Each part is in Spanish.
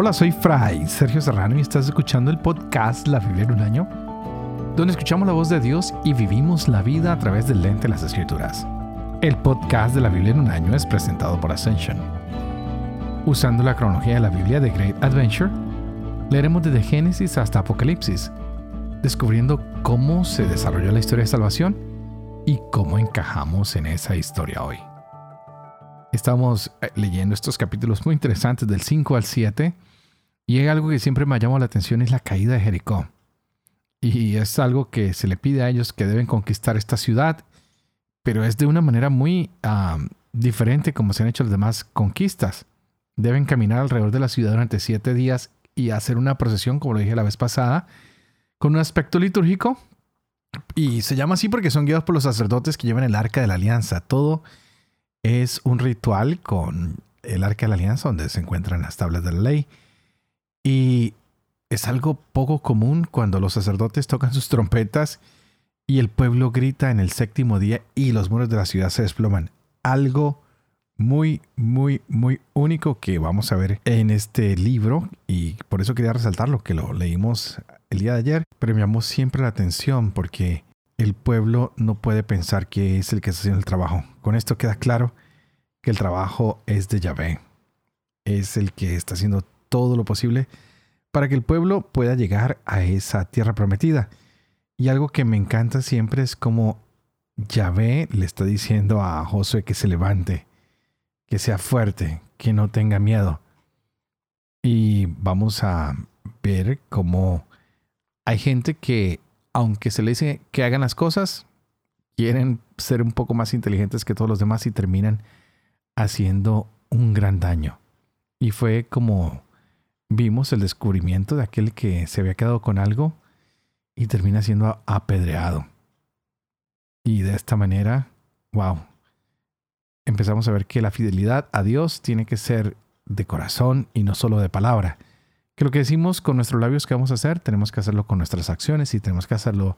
Hola, soy Fray Sergio Serrano y estás escuchando el podcast La Biblia en un año, donde escuchamos la voz de Dios y vivimos la vida a través del lente de las Escrituras. El podcast de la Biblia en un año es presentado por Ascension. Usando la cronología de la Biblia de Great Adventure, leeremos desde Génesis hasta Apocalipsis, descubriendo cómo se desarrolló la historia de salvación y cómo encajamos en esa historia hoy. Estamos eh, leyendo estos capítulos muy interesantes del 5 al 7 y hay algo que siempre me ha llamado la atención es la caída de Jericó. Y es algo que se le pide a ellos que deben conquistar esta ciudad, pero es de una manera muy diferente como se han hecho las demás conquistas. Deben caminar alrededor de la ciudad durante siete días y hacer una procesión, como lo dije la vez pasada, con un aspecto litúrgico. Y se llama así porque son guiados por los sacerdotes que llevan el arca de la alianza. Todo es un ritual con el arca de la alianza donde se encuentran las tablas de la ley. Y es algo poco común cuando los sacerdotes tocan sus trompetas y el pueblo grita en el séptimo día y los muros de la ciudad se desploman. Algo muy, muy, muy único que vamos a ver en este libro y por eso quería resaltarlo, que lo leímos el día de ayer, llamó siempre la atención porque el pueblo no puede pensar que es el que está haciendo el trabajo. Con esto queda claro que el trabajo es de Yahvé. Es el que está haciendo todo lo posible para que el pueblo pueda llegar a esa tierra prometida. Y algo que me encanta siempre es como Yahvé le está diciendo a Josué que se levante, que sea fuerte, que no tenga miedo. Y vamos a ver cómo hay gente que aunque se le dice que hagan las cosas, quieren ser un poco más inteligentes que todos los demás y terminan haciendo un gran daño. Y fue como vimos el descubrimiento de aquel que se había quedado con algo y termina siendo apedreado. Y de esta manera, wow, empezamos a ver que la fidelidad a Dios tiene que ser de corazón y no solo de palabra que lo que decimos con nuestros labios que vamos a hacer, tenemos que hacerlo con nuestras acciones y tenemos que hacerlo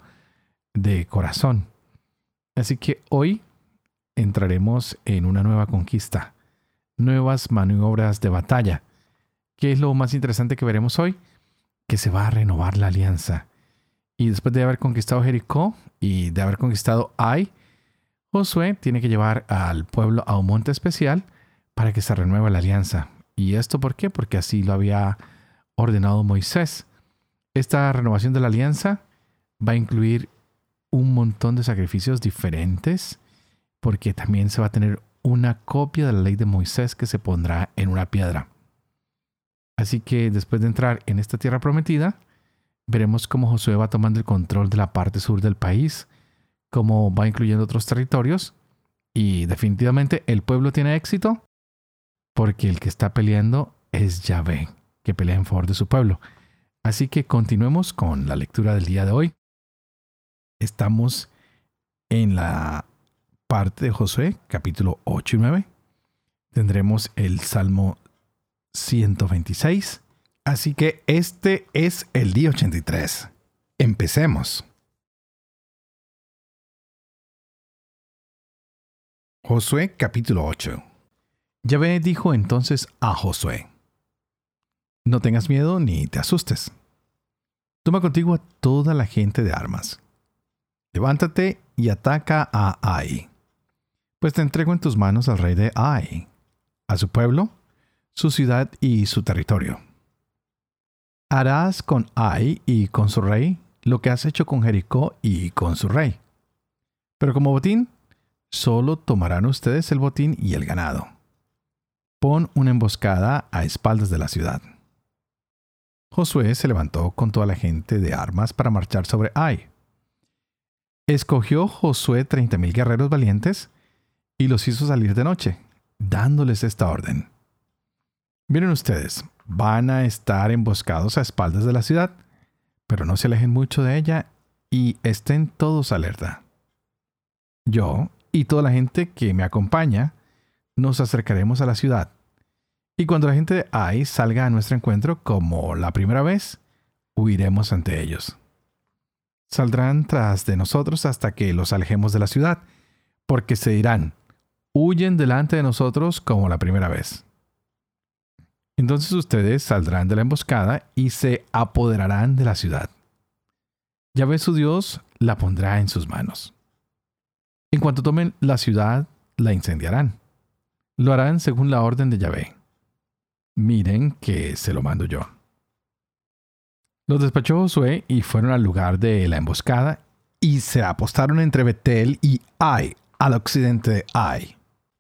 de corazón. Así que hoy entraremos en una nueva conquista, nuevas maniobras de batalla. ¿Qué es lo más interesante que veremos hoy? Que se va a renovar la alianza. Y después de haber conquistado Jericó y de haber conquistado Ai, Josué tiene que llevar al pueblo a un monte especial para que se renueve la alianza. ¿Y esto por qué? Porque así lo había ordenado Moisés. Esta renovación de la alianza va a incluir un montón de sacrificios diferentes, porque también se va a tener una copia de la ley de Moisés que se pondrá en una piedra. Así que después de entrar en esta tierra prometida, veremos cómo Josué va tomando el control de la parte sur del país, cómo va incluyendo otros territorios, y definitivamente el pueblo tiene éxito porque el que está peleando es Yahvé que pelea en favor de su pueblo. Así que continuemos con la lectura del día de hoy. Estamos en la parte de Josué, capítulo 8 y 9. Tendremos el Salmo 126. Así que este es el día 83. Empecemos. Josué capítulo 8. Yahvé dijo entonces a Josué, no tengas miedo ni te asustes. Toma contigo a toda la gente de armas. Levántate y ataca a Ai. Pues te entrego en tus manos al rey de Ai, a su pueblo, su ciudad y su territorio. Harás con Ai y con su rey lo que has hecho con Jericó y con su rey. Pero como botín, solo tomarán ustedes el botín y el ganado. Pon una emboscada a espaldas de la ciudad. Josué se levantó con toda la gente de armas para marchar sobre Ai. Escogió Josué treinta mil guerreros valientes y los hizo salir de noche, dándoles esta orden. Miren ustedes, van a estar emboscados a espaldas de la ciudad, pero no se alejen mucho de ella y estén todos alerta. Yo y toda la gente que me acompaña nos acercaremos a la ciudad y cuando la gente de salga a nuestro encuentro como la primera vez, huiremos ante ellos. Saldrán tras de nosotros hasta que los alejemos de la ciudad, porque se dirán, huyen delante de nosotros como la primera vez. Entonces ustedes saldrán de la emboscada y se apoderarán de la ciudad. Yahvé su Dios la pondrá en sus manos. En cuanto tomen la ciudad, la incendiarán. Lo harán según la orden de Yahvé. Miren que se lo mando yo. Los despachó Josué y fueron al lugar de la emboscada y se apostaron entre Betel y Ai, al occidente de Ai.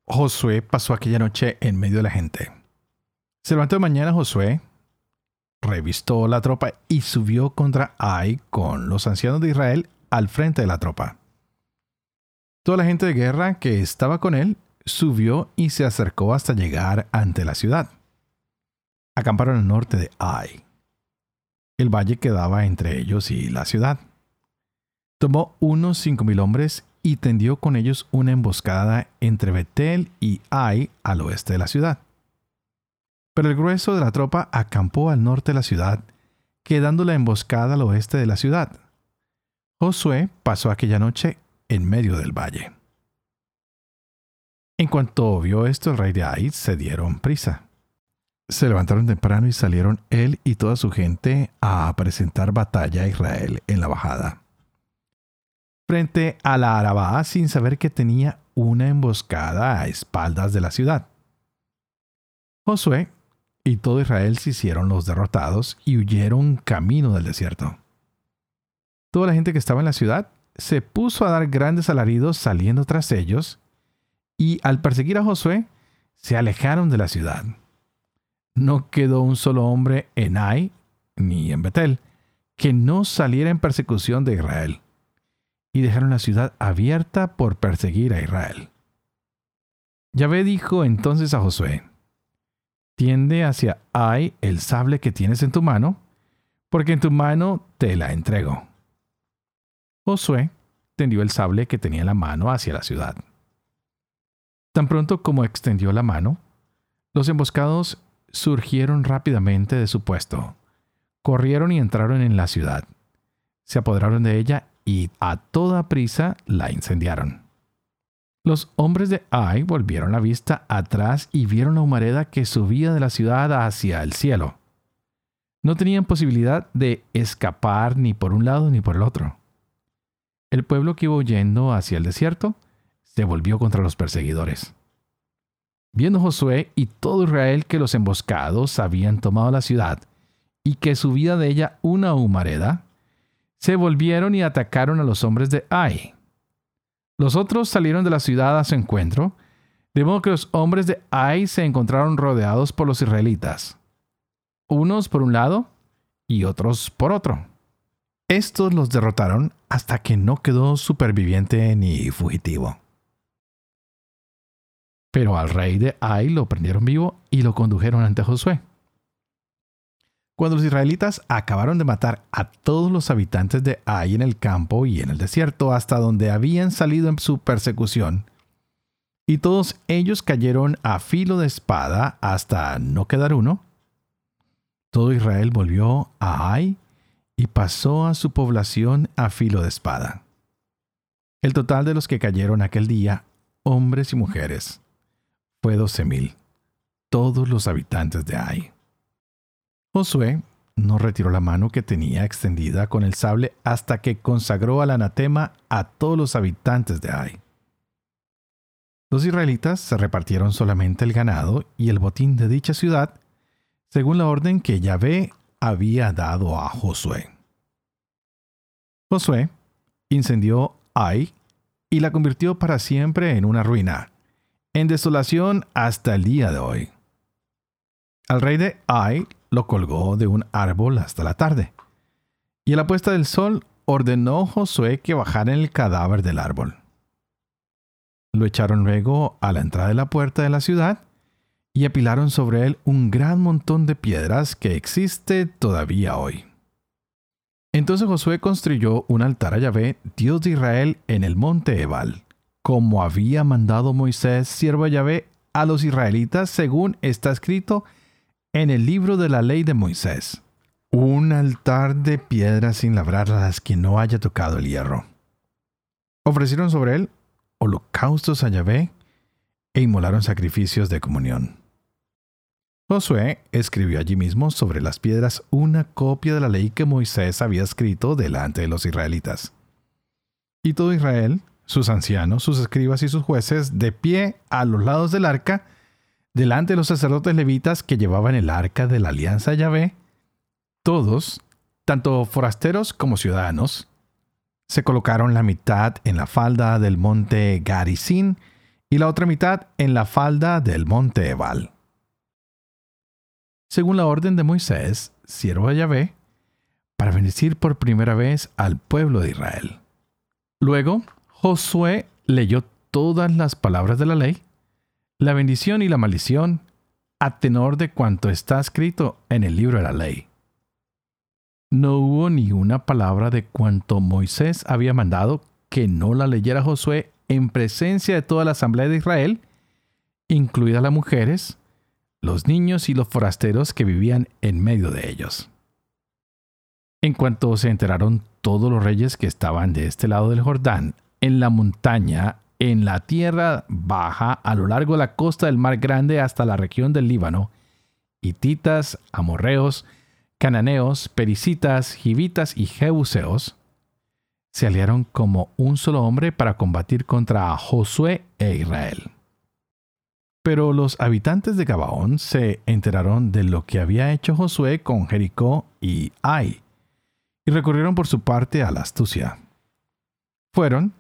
Josué pasó aquella noche en medio de la gente. Se levantó de mañana Josué, revistó la tropa y subió contra Ai con los ancianos de Israel al frente de la tropa. Toda la gente de guerra que estaba con él subió y se acercó hasta llegar ante la ciudad. Acamparon al norte de Ai. El valle quedaba entre ellos y la ciudad. Tomó unos cinco mil hombres y tendió con ellos una emboscada entre Betel y Ai al oeste de la ciudad. Pero el grueso de la tropa acampó al norte de la ciudad, quedando la emboscada al oeste de la ciudad. Josué pasó aquella noche en medio del valle. En cuanto vio esto el rey de Ai, se dieron prisa. Se levantaron temprano y salieron él y toda su gente a presentar batalla a Israel en la bajada. Frente a la Arabá sin saber que tenía una emboscada a espaldas de la ciudad. Josué y todo Israel se hicieron los derrotados y huyeron camino del desierto. Toda la gente que estaba en la ciudad se puso a dar grandes alaridos saliendo tras ellos, y al perseguir a Josué, se alejaron de la ciudad. No quedó un solo hombre en Ai ni en Betel que no saliera en persecución de Israel, y dejaron la ciudad abierta por perseguir a Israel. Yahvé dijo entonces a Josué, tiende hacia Ai el sable que tienes en tu mano, porque en tu mano te la entrego. Josué tendió el sable que tenía en la mano hacia la ciudad. Tan pronto como extendió la mano, los emboscados surgieron rápidamente de su puesto, corrieron y entraron en la ciudad, se apoderaron de ella y a toda prisa la incendiaron. Los hombres de Ai volvieron la vista atrás y vieron la humareda que subía de la ciudad hacia el cielo. No tenían posibilidad de escapar ni por un lado ni por el otro. El pueblo que iba huyendo hacia el desierto se volvió contra los perseguidores. Viendo Josué y todo Israel que los emboscados habían tomado la ciudad y que subía de ella una humareda, se volvieron y atacaron a los hombres de Ai los otros salieron de la ciudad a su encuentro, de modo que los hombres de Ai se encontraron rodeados por los israelitas, unos por un lado y otros por otro. Estos los derrotaron hasta que no quedó superviviente ni fugitivo. Pero al rey de Ai lo prendieron vivo y lo condujeron ante Josué. Cuando los israelitas acabaron de matar a todos los habitantes de Ai en el campo y en el desierto hasta donde habían salido en su persecución, y todos ellos cayeron a filo de espada hasta no quedar uno, todo Israel volvió a Ai y pasó a su población a filo de espada. El total de los que cayeron aquel día, hombres y mujeres, fue doce mil, todos los habitantes de Ai. Josué no retiró la mano que tenía extendida con el sable hasta que consagró al anatema a todos los habitantes de Ai. Los israelitas se repartieron solamente el ganado y el botín de dicha ciudad, según la orden que Yahvé había dado a Josué. Josué incendió Ai y la convirtió para siempre en una ruina, en desolación hasta el día de hoy. Al rey de Ai lo colgó de un árbol hasta la tarde. Y a la puesta del sol ordenó Josué que bajara el cadáver del árbol. Lo echaron luego a la entrada de la puerta de la ciudad y apilaron sobre él un gran montón de piedras que existe todavía hoy. Entonces Josué construyó un altar a Yahvé, Dios de Israel, en el monte Ebal, como había mandado Moisés, siervo de Yahvé, a los israelitas, según está escrito en el libro de la ley de Moisés, un altar de piedra sin labrar a las que no haya tocado el hierro. Ofrecieron sobre él holocaustos a Yahvé e inmolaron sacrificios de comunión. Josué escribió allí mismo sobre las piedras una copia de la ley que Moisés había escrito delante de los israelitas. Y todo Israel, sus ancianos, sus escribas y sus jueces, de pie a los lados del arca, delante de los sacerdotes levitas que llevaban el arca de la alianza Yahvé, todos, tanto forasteros como ciudadanos, se colocaron la mitad en la falda del monte Garizín y la otra mitad en la falda del monte Ebal. Según la orden de Moisés, siervo de Yahvé, para bendecir por primera vez al pueblo de Israel. Luego, Josué leyó todas las palabras de la ley, la bendición y la maldición, a tenor de cuanto está escrito en el libro de la ley. No hubo ni una palabra de cuanto Moisés había mandado que no la leyera Josué en presencia de toda la asamblea de Israel, incluidas las mujeres, los niños y los forasteros que vivían en medio de ellos. En cuanto se enteraron todos los reyes que estaban de este lado del Jordán, en la montaña, en la tierra baja, a lo largo de la costa del Mar Grande hasta la región del Líbano, hititas, amorreos, cananeos, pericitas, gibitas y jebuseos, se aliaron como un solo hombre para combatir contra Josué e Israel. Pero los habitantes de Gabaón se enteraron de lo que había hecho Josué con Jericó y Ai, y recurrieron por su parte a la astucia. Fueron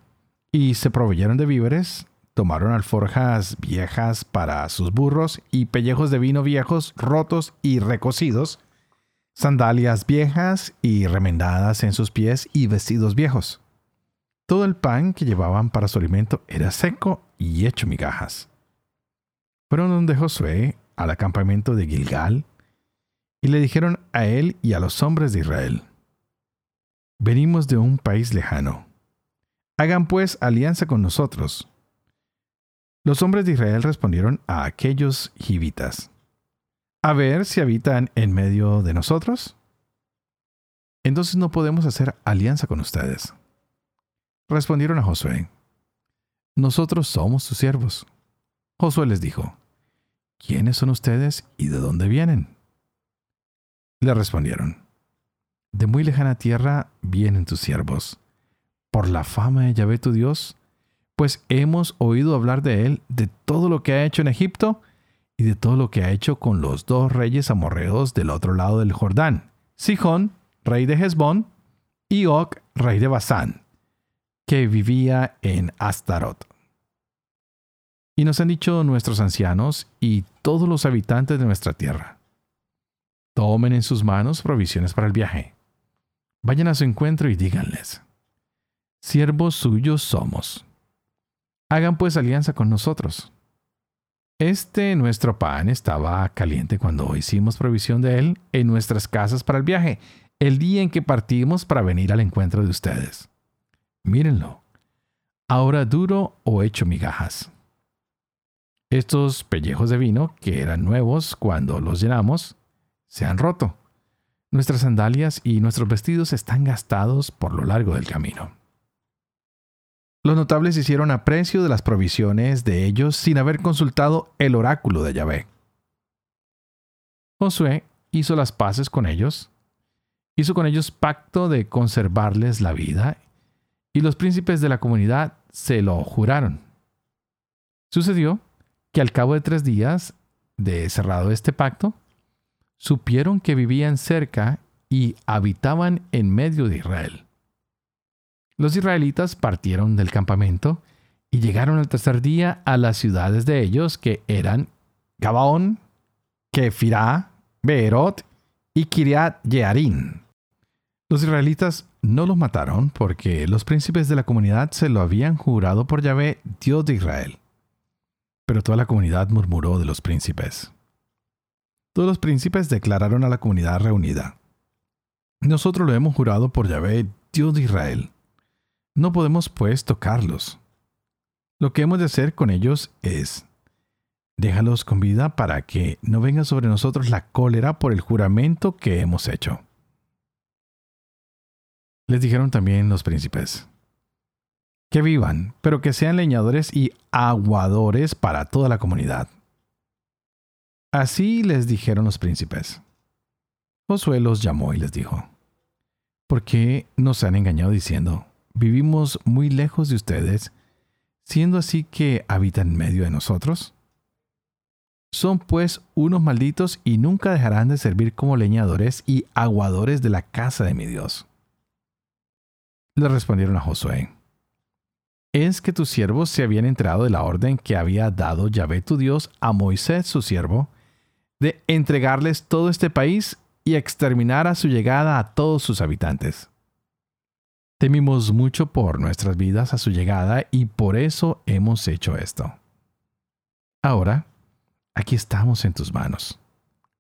y se proveyeron de víveres, tomaron alforjas viejas para sus burros y pellejos de vino viejos, rotos y recocidos, sandalias viejas y remendadas en sus pies y vestidos viejos. Todo el pan que llevaban para su alimento era seco y hecho migajas. Fueron donde Josué, al acampamento de Gilgal, y le dijeron a él y a los hombres de Israel, Venimos de un país lejano. Hagan pues alianza con nosotros. Los hombres de Israel respondieron a aquellos jibitas, a ver si habitan en medio de nosotros. Entonces no podemos hacer alianza con ustedes. Respondieron a Josué, nosotros somos tus siervos. Josué les dijo, ¿quiénes son ustedes y de dónde vienen? Le respondieron, de muy lejana tierra vienen tus siervos, por la fama de Yahvé tu Dios, pues hemos oído hablar de él, de todo lo que ha hecho en Egipto y de todo lo que ha hecho con los dos reyes amorreos del otro lado del Jordán, Sihón, rey de Hezbón, y Og, rey de Basán, que vivía en Astarot. Y nos han dicho nuestros ancianos y todos los habitantes de nuestra tierra. Tomen en sus manos provisiones para el viaje. Vayan a su encuentro y díganles, siervos suyos somos. Hagan pues alianza con nosotros este nuestro pan estaba caliente cuando hicimos provisión de él en nuestras casas para el viaje, el día en que partimos para venir al encuentro de ustedes. Mírenlo, ahora duro o hecho migajas. Estos pellejos de vino, que eran nuevos cuando los llenamos, se han roto. Nuestras sandalias y nuestros vestidos están gastados por lo largo del camino. Los notables hicieron aprecio de las provisiones de ellos sin haber consultado el oráculo de Yahvé. Josué hizo las paces con ellos, hizo con ellos pacto de conservarles la vida, y los príncipes de la comunidad se lo juraron. Sucedió que al cabo de tres días de cerrado este pacto, supieron que vivían cerca y habitaban en medio de Israel. Los israelitas partieron del campamento y llegaron al tercer día a las ciudades de ellos que eran Gabaón, Kefirá, Beerot y Kiriat Yearim. Los israelitas no los mataron porque los príncipes de la comunidad se lo habían jurado por Yahvé, Dios de Israel. Pero toda la comunidad murmuró de los príncipes. Todos los príncipes declararon a la comunidad reunida. Nosotros lo hemos jurado por Yahvé, Dios de Israel. No podemos pues tocarlos. Lo que hemos de hacer con ellos es déjalos con vida para que no venga sobre nosotros la cólera por el juramento que hemos hecho. Les dijeron también los príncipes, que vivan, pero que sean leñadores y aguadores para toda la comunidad. Así les dijeron los príncipes. Josué los llamó y les dijo, ¿por qué nos han engañado diciendo, vivimos muy lejos de ustedes, siendo así que habitan en medio de nosotros? Son pues unos malditos y nunca dejarán de servir como leñadores y aguadores de la casa de mi Dios. Le respondieron a Josué, es que tus siervos se habían enterado de la orden que había dado Yahvé tu Dios a Moisés su siervo, de entregarles todo este país y exterminar a su llegada a todos sus habitantes. Temimos mucho por nuestras vidas a su llegada y por eso hemos hecho esto. Ahora, aquí estamos en tus manos.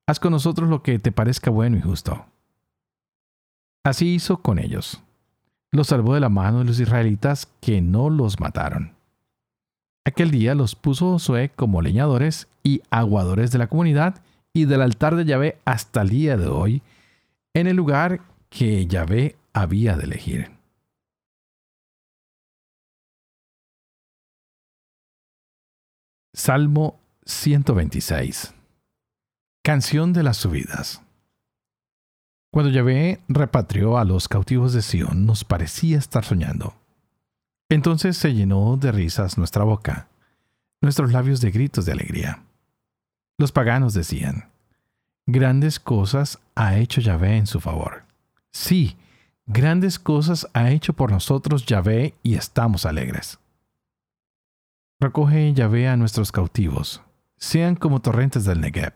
Haz con nosotros lo que te parezca bueno y justo. Así hizo con ellos los salvó de la mano de los israelitas que no los mataron. Aquel día los puso Josué como leñadores y aguadores de la comunidad y del altar de Yahvé hasta el día de hoy, en el lugar que Yahvé había de elegir. Salmo 126 Canción de las subidas cuando Yahvé repatrió a los cautivos de Sión, nos parecía estar soñando. Entonces se llenó de risas nuestra boca, nuestros labios de gritos de alegría. Los paganos decían, grandes cosas ha hecho Yahvé en su favor. Sí, grandes cosas ha hecho por nosotros Yahvé y estamos alegres. Recoge Yahvé a nuestros cautivos, sean como torrentes del Negev.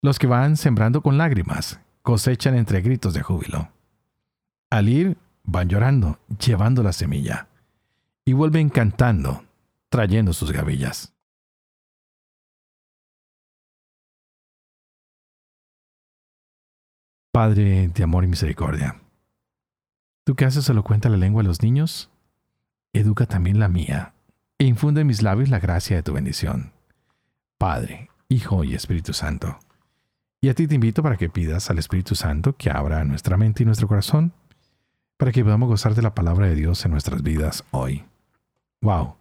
Los que van sembrando con lágrimas, cosechan entre gritos de júbilo. Al ir, van llorando, llevando la semilla, y vuelven cantando, trayendo sus gavillas. Padre de amor y misericordia, tú que haces elocuente la lengua de los niños, educa también la mía, e infunde en mis labios la gracia de tu bendición. Padre, Hijo y Espíritu Santo. Y a ti te invito para que pidas al Espíritu Santo que abra nuestra mente y nuestro corazón para que podamos gozar de la palabra de Dios en nuestras vidas hoy. ¡Wow!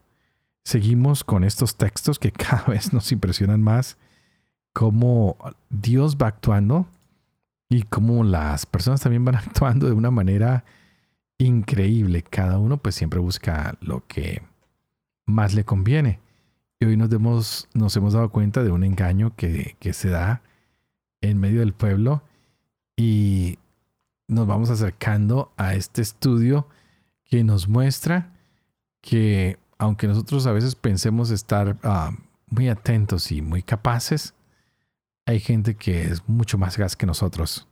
Seguimos con estos textos que cada vez nos impresionan más cómo Dios va actuando y cómo las personas también van actuando de una manera increíble. Cada uno pues siempre busca lo que más le conviene. Y hoy nos, hemos, dado cuenta de un engaño que, que se da en medio del pueblo y nos vamos acercando a este estudio que nos muestra que aunque nosotros a veces pensemos estar ah, muy atentos y muy capaces, hay gente que es mucho más gas que nosotros.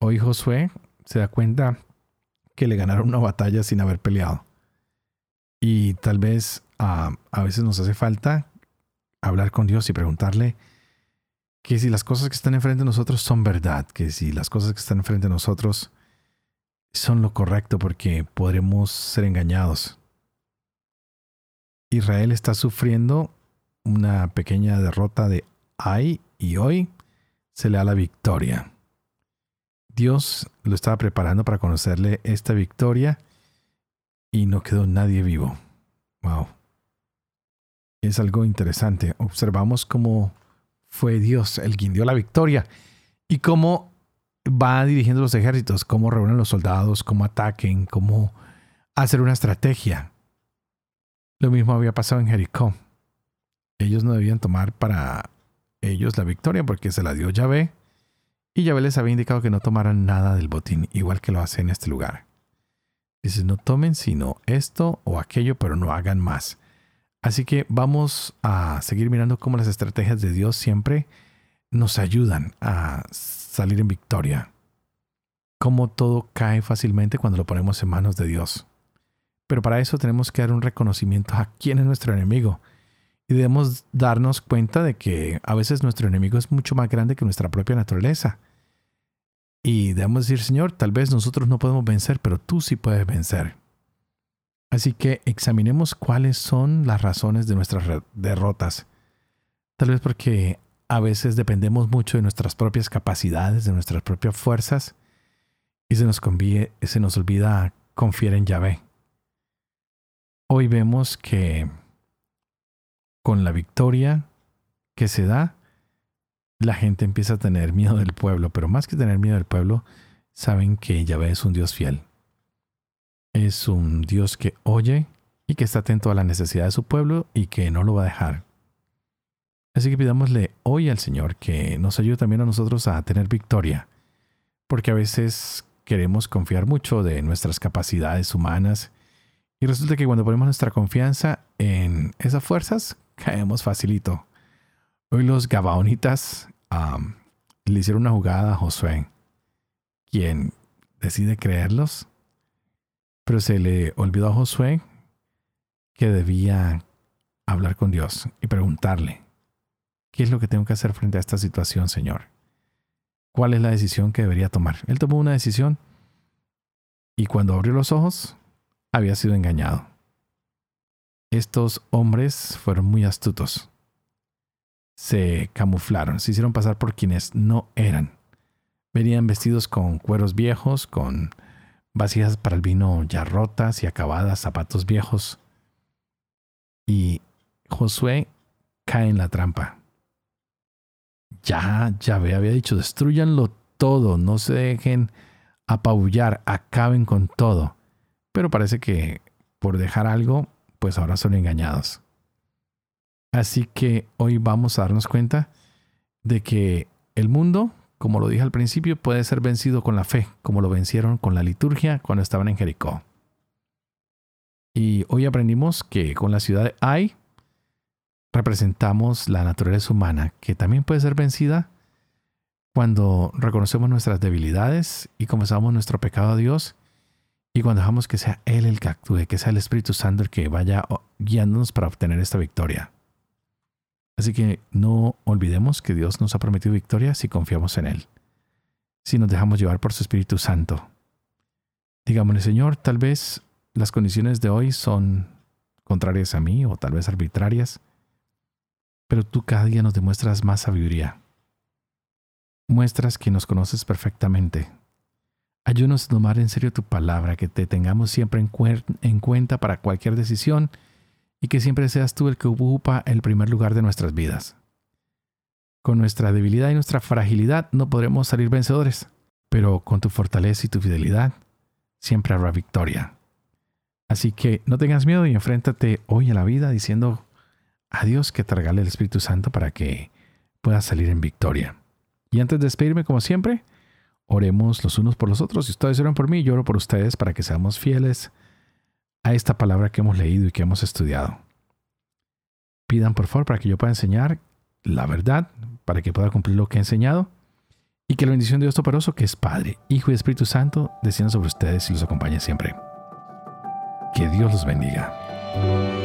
Hoy Josué se da cuenta que le ganaron una batalla sin haber peleado. Y tal vez ah, a veces nos hace falta hablar con Dios y preguntarle, que si las cosas que están enfrente de nosotros son verdad, que si las cosas que están enfrente de nosotros son lo correcto porque podremos ser engañados. Israel está sufriendo una pequeña derrota de Ay y hoy se le da la victoria. Dios lo estaba preparando para conocerle esta victoria y no quedó nadie vivo. Wow. Es algo interesante. Observamos cómo fue Dios el quien dio la victoria. Y cómo va dirigiendo los ejércitos, cómo reúnen los soldados, cómo ataquen, cómo hacer una estrategia. Lo mismo había pasado en Jericó. Ellos no debían tomar para ellos la victoria porque se la dio Yahvé. Y Yahvé les había indicado que no tomaran nada del botín, igual que lo hace en este lugar. Dice, no tomen sino esto o aquello, pero no hagan más. Así que vamos a seguir mirando cómo las estrategias de Dios siempre nos ayudan a salir en victoria. Cómo todo cae fácilmente cuando lo ponemos en manos de Dios. Pero para eso tenemos que dar un reconocimiento a quién es nuestro enemigo. Y debemos darnos cuenta de que a veces nuestro enemigo es mucho más grande que nuestra propia naturaleza. Y debemos decir, Señor, tal vez nosotros no podemos vencer, pero tú sí puedes vencer. Así que examinemos cuáles son las razones de nuestras derrotas. Tal vez porque a veces dependemos mucho de nuestras propias capacidades, de nuestras propias fuerzas, y se nos, se nos olvida confiar en Yahvé. Hoy vemos que con la victoria que se da, la gente empieza a tener miedo del pueblo, pero más que tener miedo del pueblo, saben que Yahvé es un Dios fiel. Es un Dios que oye y que está atento a la necesidad de su pueblo y que no lo va a dejar. Así que pidámosle hoy al Señor que nos ayude también a nosotros a tener victoria, porque a veces queremos confiar mucho de nuestras capacidades humanas y resulta que cuando ponemos nuestra confianza en esas fuerzas, caemos facilito. Hoy los Gabaonitas le hicieron una jugada a Josué, quien decide creerlos, pero se le olvidó a Josué que debía hablar con Dios y preguntarle, ¿qué es lo que tengo que hacer frente a esta situación, Señor? ¿Cuál es la decisión que debería tomar? Él tomó una decisión y cuando abrió los ojos, había sido engañado. Estos hombres fueron muy astutos. Se camuflaron, se hicieron pasar por quienes no eran. Venían vestidos con cueros viejos, con vasijas para el vino ya rotas y acabadas, zapatos viejos. Y Josué cae en la trampa. Ya, ya había dicho, destruyanlo todo, no se dejen apabullar, acaben con todo. Pero parece que por dejar algo, pues ahora son engañados. Así que hoy vamos a darnos cuenta de que el mundo, como lo dije al principio, puede ser vencido con la fe, como lo vencieron con la liturgia cuando estaban en Jericó. Y hoy aprendimos que con la ciudad de Ai representamos la naturaleza humana, que también puede ser vencida cuando reconocemos nuestras debilidades y comenzamos nuestro pecado a Dios y cuando dejamos que sea Él el que actúe, que sea el Espíritu Santo el que vaya guiándonos para obtener esta victoria. Así que no olvidemos que Dios nos ha prometido victoria si confiamos en Él, si nos dejamos llevar por su Espíritu Santo. Digámosle, Señor, tal vez las condiciones de hoy son contrarias a mí o tal vez arbitrarias, pero tú cada día nos demuestras más sabiduría. Muestras que nos conoces perfectamente. Ayúdanos a tomar en serio tu palabra, que te tengamos siempre en, en cuenta para cualquier decisión y que siempre seas tú el que ocupa el primer lugar de nuestras vidas. Con nuestra debilidad y nuestra fragilidad no podremos salir vencedores, pero con tu fortaleza y tu fidelidad siempre habrá victoria. Así que no tengas miedo y enfréntate hoy a la vida diciendo a Dios que te regale el Espíritu Santo para que puedas salir en victoria. Y antes de despedirme, como siempre, oremos los unos por los otros. Si ustedes oran por mí, yo oro por ustedes para que seamos fieles a esta palabra que hemos leído y que hemos estudiado. Pidan por favor para que yo pueda enseñar la verdad, para que pueda cumplir lo que he enseñado y que la bendición de Dios Toporoso, que es Padre, Hijo y Espíritu Santo, descienda sobre ustedes y los acompañe siempre. Que Dios los bendiga.